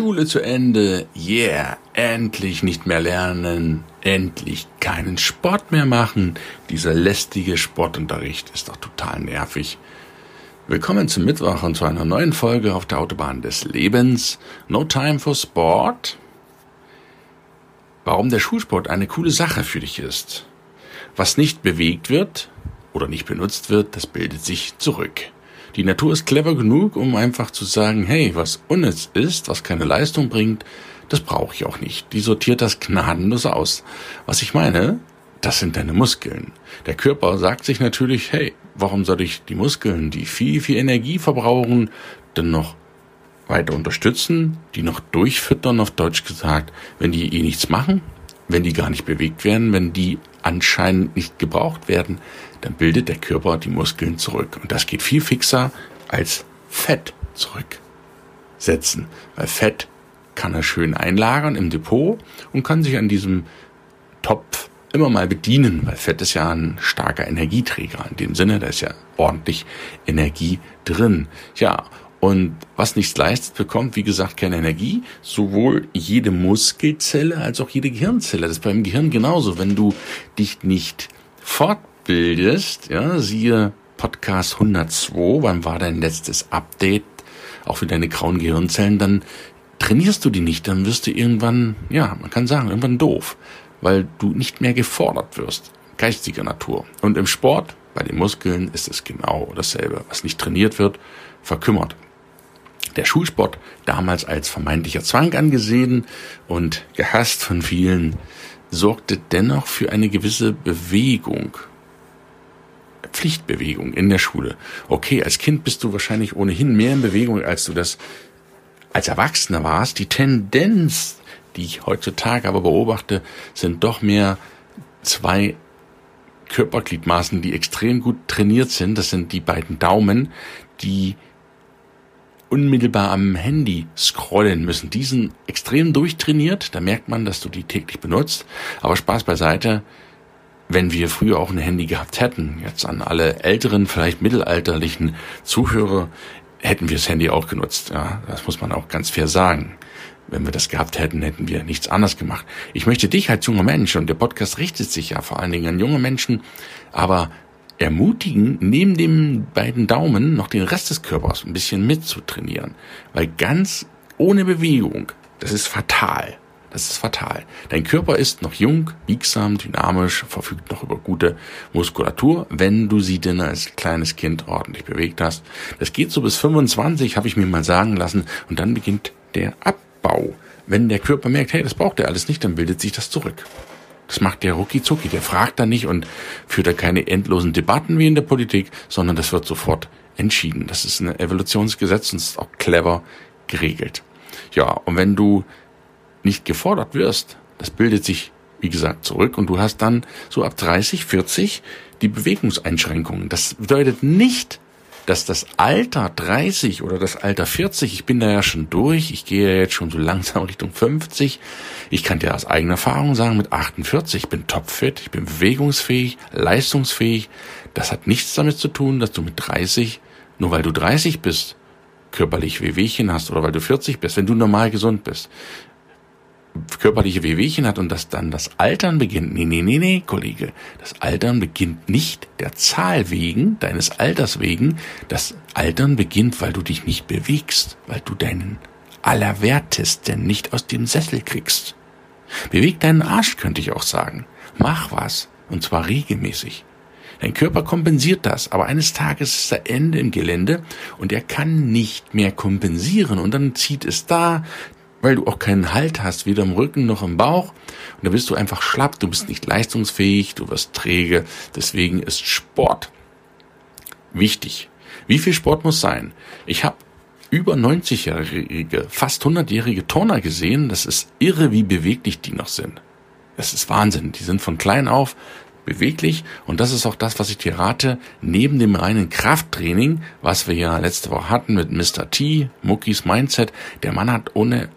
Schule zu Ende, yeah, endlich nicht mehr lernen, endlich keinen Sport mehr machen. Dieser lästige Sportunterricht ist doch total nervig. Willkommen zum Mittwoch und zu einer neuen Folge auf der Autobahn des Lebens. No time for Sport. Warum der Schulsport eine coole Sache für dich ist. Was nicht bewegt wird oder nicht benutzt wird, das bildet sich zurück. Die Natur ist clever genug, um einfach zu sagen, hey, was unnütz ist, was keine Leistung bringt, das brauche ich auch nicht. Die sortiert das gnadenlos aus. Was ich meine, das sind deine Muskeln. Der Körper sagt sich natürlich, hey, warum soll ich die Muskeln, die viel, viel Energie verbrauchen, denn noch weiter unterstützen, die noch durchfüttern, auf Deutsch gesagt, wenn die eh nichts machen, wenn die gar nicht bewegt werden, wenn die anscheinend nicht gebraucht werden, dann bildet der Körper die Muskeln zurück. Und das geht viel fixer als Fett zurücksetzen. Weil Fett kann er schön einlagern im Depot und kann sich an diesem Topf immer mal bedienen, weil Fett ist ja ein starker Energieträger. In dem Sinne, da ist ja ordentlich Energie drin. Ja, und was nichts leistet, bekommt, wie gesagt, keine Energie. Sowohl jede Muskelzelle als auch jede Gehirnzelle. Das ist beim Gehirn genauso. Wenn du dich nicht fortbildest, ja, siehe Podcast 102, wann war dein letztes Update, auch für deine grauen Gehirnzellen, dann trainierst du die nicht, dann wirst du irgendwann, ja, man kann sagen, irgendwann doof, weil du nicht mehr gefordert wirst, geistiger Natur. Und im Sport, bei den Muskeln, ist es genau dasselbe. Was nicht trainiert wird, verkümmert der Schulsport damals als vermeintlicher Zwang angesehen und gehasst von vielen, sorgte dennoch für eine gewisse Bewegung. Pflichtbewegung in der Schule. Okay, als Kind bist du wahrscheinlich ohnehin mehr in Bewegung, als du das als Erwachsener warst. Die Tendenz, die ich heutzutage aber beobachte, sind doch mehr zwei Körpergliedmaßen, die extrem gut trainiert sind. Das sind die beiden Daumen, die unmittelbar am Handy scrollen müssen. Die sind extrem durchtrainiert. Da merkt man, dass du die täglich benutzt. Aber Spaß beiseite. Wenn wir früher auch ein Handy gehabt hätten, jetzt an alle älteren, vielleicht mittelalterlichen Zuhörer, hätten wir das Handy auch genutzt. Ja, das muss man auch ganz fair sagen. Wenn wir das gehabt hätten, hätten wir nichts anderes gemacht. Ich möchte dich als junger Mensch, und der Podcast richtet sich ja vor allen Dingen an junge Menschen, aber ermutigen, neben den beiden Daumen noch den Rest des Körpers ein bisschen mitzutrainieren. Weil ganz ohne Bewegung, das ist fatal. Das ist fatal. Dein Körper ist noch jung, biegsam, dynamisch, verfügt noch über gute Muskulatur, wenn du sie denn als kleines Kind ordentlich bewegt hast. Das geht so bis 25, habe ich mir mal sagen lassen, und dann beginnt der Abbau. Wenn der Körper merkt, hey, das braucht er alles nicht, dann bildet sich das zurück. Das macht der rucki zucki. Der fragt da nicht und führt da keine endlosen Debatten wie in der Politik, sondern das wird sofort entschieden. Das ist ein Evolutionsgesetz und ist auch clever geregelt. Ja, und wenn du nicht gefordert wirst, das bildet sich, wie gesagt, zurück und du hast dann so ab 30, 40 die Bewegungseinschränkungen. Das bedeutet nicht, dass das Alter 30 oder das Alter 40, ich bin da ja schon durch, ich gehe ja jetzt schon so langsam Richtung 50. Ich kann dir aus eigener Erfahrung sagen, mit 48, ich bin topfit, ich bin bewegungsfähig, leistungsfähig. Das hat nichts damit zu tun, dass du mit 30, nur weil du 30 bist, körperlich Wehwehchen hast oder weil du 40 bist, wenn du normal gesund bist körperliche Wehwehchen hat und dass dann das Altern beginnt. Nee, nee, nee, nee, Kollege. Das Altern beginnt nicht der Zahl wegen, deines Alters wegen. Das Altern beginnt, weil du dich nicht bewegst, weil du deinen Allerwertesten nicht aus dem Sessel kriegst. Beweg deinen Arsch, könnte ich auch sagen. Mach was, und zwar regelmäßig. Dein Körper kompensiert das, aber eines Tages ist er Ende im Gelände und er kann nicht mehr kompensieren und dann zieht es da, weil du auch keinen Halt hast, weder im Rücken noch im Bauch. Und da bist du einfach schlapp, du bist nicht leistungsfähig, du wirst träge. Deswegen ist Sport wichtig. Wie viel Sport muss sein? Ich habe über 90-jährige, fast 100-jährige Turner gesehen. Das ist irre, wie beweglich die noch sind. Das ist Wahnsinn. Die sind von klein auf beweglich und das ist auch das, was ich dir rate, neben dem reinen Krafttraining, was wir ja letzte Woche hatten mit Mr. T, Muckis Mindset, der Mann hat ohne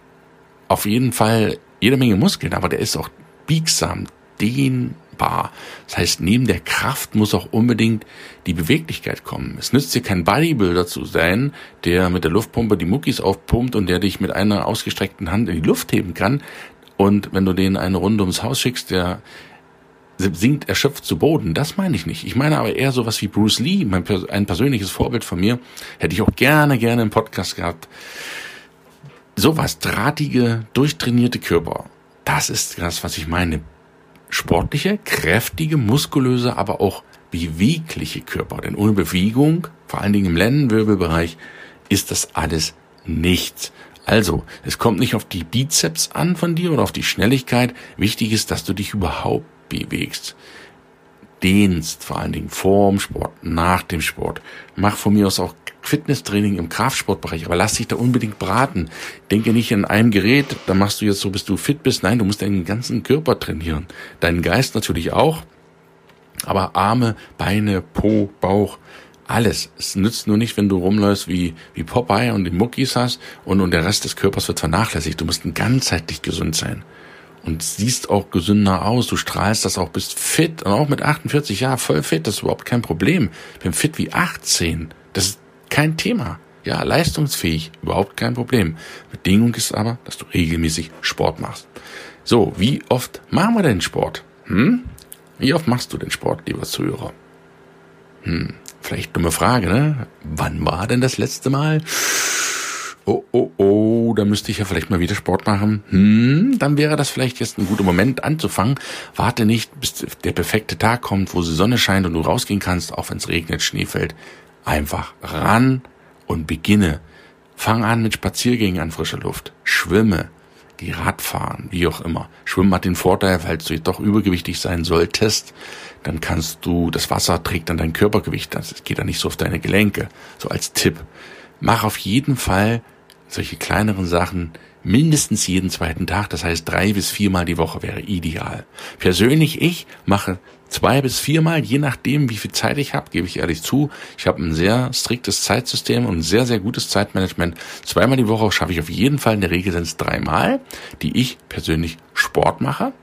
auf jeden Fall jede Menge Muskeln, aber der ist auch biegsam, dehnbar. Das heißt, neben der Kraft muss auch unbedingt die Beweglichkeit kommen. Es nützt dir kein Bodybuilder zu sein, der mit der Luftpumpe die Muckis aufpumpt und der dich mit einer ausgestreckten Hand in die Luft heben kann. Und wenn du den eine Runde ums Haus schickst, der sinkt erschöpft zu Boden. Das meine ich nicht. Ich meine aber eher sowas wie Bruce Lee, mein, ein persönliches Vorbild von mir, hätte ich auch gerne, gerne im Podcast gehabt. Sowas, drahtige, durchtrainierte Körper. Das ist das, was ich meine. Sportliche, kräftige, muskulöse, aber auch bewegliche Körper. Denn ohne Bewegung, vor allen Dingen im Lendenwirbelbereich, ist das alles nichts. Also, es kommt nicht auf die Bizeps an von dir oder auf die Schnelligkeit. Wichtig ist, dass du dich überhaupt bewegst. Dehnst, vor allen Dingen vorm Sport, nach dem Sport. Mach von mir aus auch Fitnesstraining im Kraftsportbereich, aber lass dich da unbedingt braten. Denke nicht in einem Gerät, da machst du jetzt so, bis du fit bist. Nein, du musst deinen ganzen Körper trainieren. Deinen Geist natürlich auch. Aber Arme, Beine, Po, Bauch, alles. Es nützt nur nicht, wenn du rumläufst wie, wie Popeye und die Muckis hast und, und der Rest des Körpers wird vernachlässigt. Du musst ganzheitlich gesund sein und siehst auch gesünder aus. Du strahlst das auch, bist fit und auch mit 48 Jahren voll fit. Das ist überhaupt kein Problem. Bin fit wie 18. Das ist kein Thema. Ja, leistungsfähig, überhaupt kein Problem. Bedingung ist aber, dass du regelmäßig Sport machst. So, wie oft machen wir denn Sport? Hm? Wie oft machst du den Sport, lieber Zuhörer? Hm, vielleicht dumme Frage, ne? Wann war denn das letzte Mal? Oh, oh, oh, da müsste ich ja vielleicht mal wieder Sport machen. Hm, dann wäre das vielleicht jetzt ein guter Moment anzufangen. Warte nicht, bis der perfekte Tag kommt, wo die Sonne scheint und du rausgehen kannst, auch wenn es regnet, Schnee fällt. Einfach ran und beginne. Fang an mit Spaziergängen an frischer Luft. Schwimme. Geh Radfahren, wie auch immer. Schwimmen hat den Vorteil, falls du doch übergewichtig sein solltest, dann kannst du, das Wasser trägt dann dein Körpergewicht, das geht dann nicht so auf deine Gelenke. So als Tipp. Mach auf jeden Fall solche kleineren Sachen mindestens jeden zweiten Tag, das heißt drei bis viermal die Woche wäre ideal. Persönlich ich mache zwei bis viermal, je nachdem, wie viel Zeit ich habe, gebe ich ehrlich zu. Ich habe ein sehr striktes Zeitsystem und ein sehr, sehr gutes Zeitmanagement. Zweimal die Woche schaffe ich auf jeden Fall, in der Regel sind es dreimal, die ich persönlich Sport mache.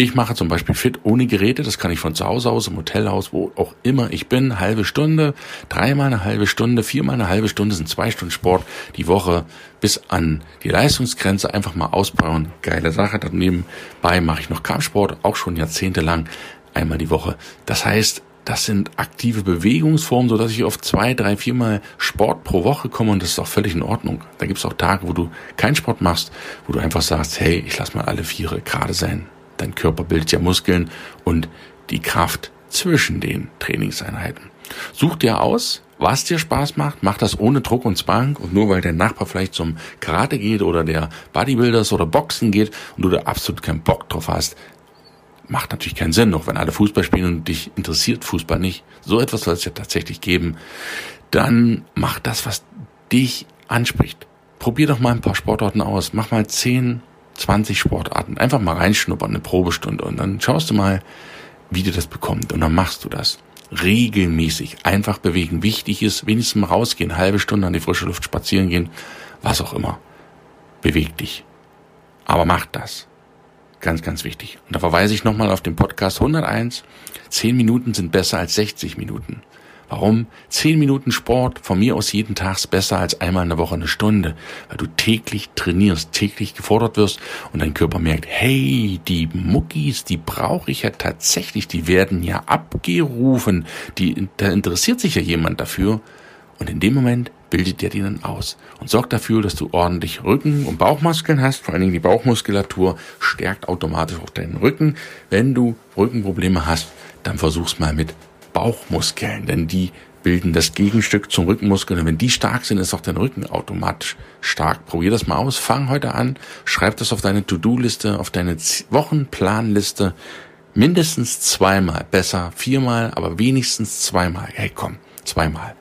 Ich mache zum Beispiel fit ohne Geräte, das kann ich von zu Hause aus, im Hotelhaus, wo auch immer ich bin, halbe Stunde, dreimal eine halbe Stunde, viermal eine halbe Stunde sind zwei Stunden Sport die Woche bis an die Leistungsgrenze einfach mal ausbauen. Geile Sache. Dann nebenbei mache ich noch Kampfsport, auch schon jahrzehntelang, einmal die Woche. Das heißt, das sind aktive Bewegungsformen, so dass ich auf zwei, drei, viermal Sport pro Woche komme und das ist auch völlig in Ordnung. Da gibt es auch Tage, wo du keinen Sport machst, wo du einfach sagst, hey, ich lass mal alle Viere gerade sein. Dein Körper bildet ja Muskeln und die Kraft zwischen den Trainingseinheiten. Such dir aus, was dir Spaß macht, mach das ohne Druck und Zwang und nur weil der Nachbar vielleicht zum Karate geht oder der Bodybuilders oder Boxen geht und du da absolut keinen Bock drauf hast, macht natürlich keinen Sinn, noch wenn alle Fußball spielen und dich interessiert Fußball nicht. So etwas soll es ja tatsächlich geben. Dann mach das, was dich anspricht. Probier doch mal ein paar Sportarten aus. Mach mal 10, 20 Sportarten. Einfach mal reinschnuppern, eine Probestunde und dann schaust du mal, wie dir das bekommt und dann machst du das. Regelmäßig einfach bewegen. Wichtig ist, wenigstens mal rausgehen, halbe Stunde an die frische Luft spazieren gehen, was auch immer. Beweg dich. Aber mach das. Ganz, ganz wichtig. Und da verweise ich nochmal auf den Podcast 101. Zehn Minuten sind besser als 60 Minuten. Warum? Zehn Minuten Sport von mir aus jeden Tag besser als einmal in der Woche eine Stunde, weil du täglich trainierst, täglich gefordert wirst und dein Körper merkt, hey, die Muckis, die brauche ich ja tatsächlich, die werden ja abgerufen, die, da interessiert sich ja jemand dafür und in dem Moment bildet der die dann aus und sorgt dafür, dass du ordentlich Rücken- und Bauchmuskeln hast. Vor allen Dingen die Bauchmuskulatur stärkt automatisch auch deinen Rücken. Wenn du Rückenprobleme hast, dann versuch's mal mit Bauchmuskeln, denn die bilden das Gegenstück zum Rückenmuskel. Und wenn die stark sind, ist auch dein Rücken automatisch stark. Probier das mal aus. Fang heute an. Schreib das auf deine To-Do-Liste, auf deine Wochenplanliste. Mindestens zweimal. Besser viermal, aber wenigstens zweimal. Hey, komm, zweimal.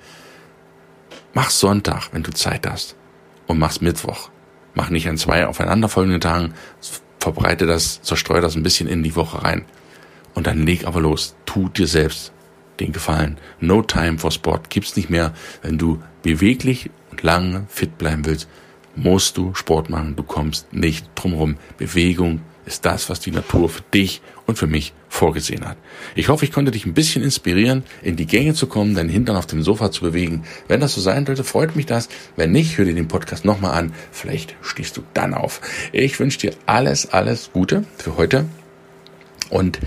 Mach Sonntag, wenn du Zeit hast. Und mach's Mittwoch. Mach nicht an zwei aufeinanderfolgenden Tagen. Verbreite das, zerstreue das ein bisschen in die Woche rein. Und dann leg aber los. Tu dir selbst den Gefallen. No time for Sport gibt's nicht mehr. Wenn du beweglich und lange fit bleiben willst, musst du Sport machen. Du kommst nicht drumherum. Bewegung ist das, was die Natur für dich und für mich vorgesehen hat. Ich hoffe, ich konnte dich ein bisschen inspirieren, in die Gänge zu kommen, deinen Hintern auf dem Sofa zu bewegen. Wenn das so sein sollte, freut mich das. Wenn nicht, hör dir den Podcast nochmal an. Vielleicht stehst du dann auf. Ich wünsche dir alles, alles Gute für heute. Und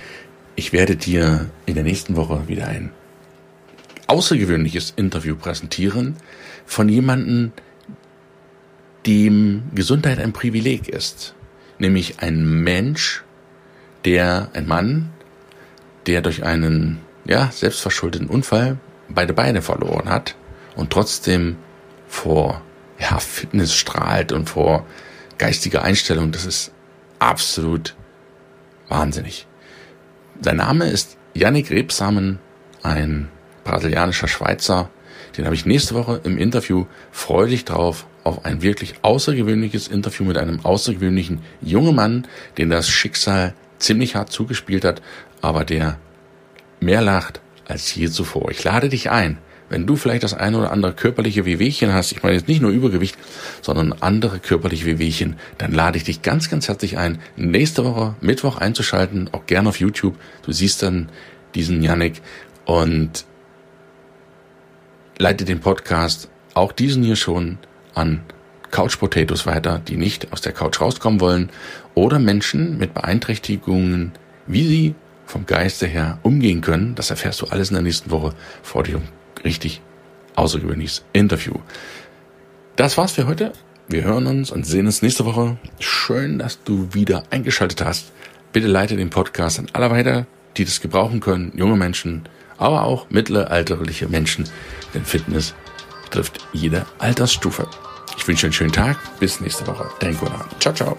ich werde dir in der nächsten Woche wieder ein außergewöhnliches Interview präsentieren von jemandem, dem Gesundheit ein Privileg ist. Nämlich ein Mensch, der, ein Mann, der durch einen, ja, selbstverschuldeten Unfall beide Beine verloren hat und trotzdem vor, ja, Fitness strahlt und vor geistiger Einstellung. Das ist absolut wahnsinnig. Sein Name ist Yannick Rebsamen, ein brasilianischer Schweizer. Den habe ich nächste Woche im Interview. Freue dich drauf auf ein wirklich außergewöhnliches Interview mit einem außergewöhnlichen jungen Mann, den das Schicksal ziemlich hart zugespielt hat, aber der mehr lacht als je zuvor. Ich lade dich ein, wenn du vielleicht das eine oder andere körperliche Wehwehchen hast, ich meine jetzt nicht nur Übergewicht, sondern andere körperliche Wehwehchen, dann lade ich dich ganz, ganz herzlich ein, nächste Woche Mittwoch einzuschalten, auch gerne auf YouTube. Du siehst dann diesen Yannick und leite den Podcast, auch diesen hier schon, an Couch Potatoes weiter, die nicht aus der Couch rauskommen wollen, oder Menschen mit Beeinträchtigungen, wie sie vom Geiste her umgehen können. Das erfährst du alles in der nächsten Woche vor dir richtig außergewöhnliches Interview. Das war's für heute. Wir hören uns und sehen uns nächste Woche. Schön, dass du wieder eingeschaltet hast. Bitte leite den Podcast an alle weiter, die das gebrauchen können, junge Menschen, aber auch mittelalterliche Menschen, denn Fitness trifft jede Altersstufe. Ich wünsche einen schönen Tag. Bis nächste Woche. Dein Gunnar. Ciao, ciao.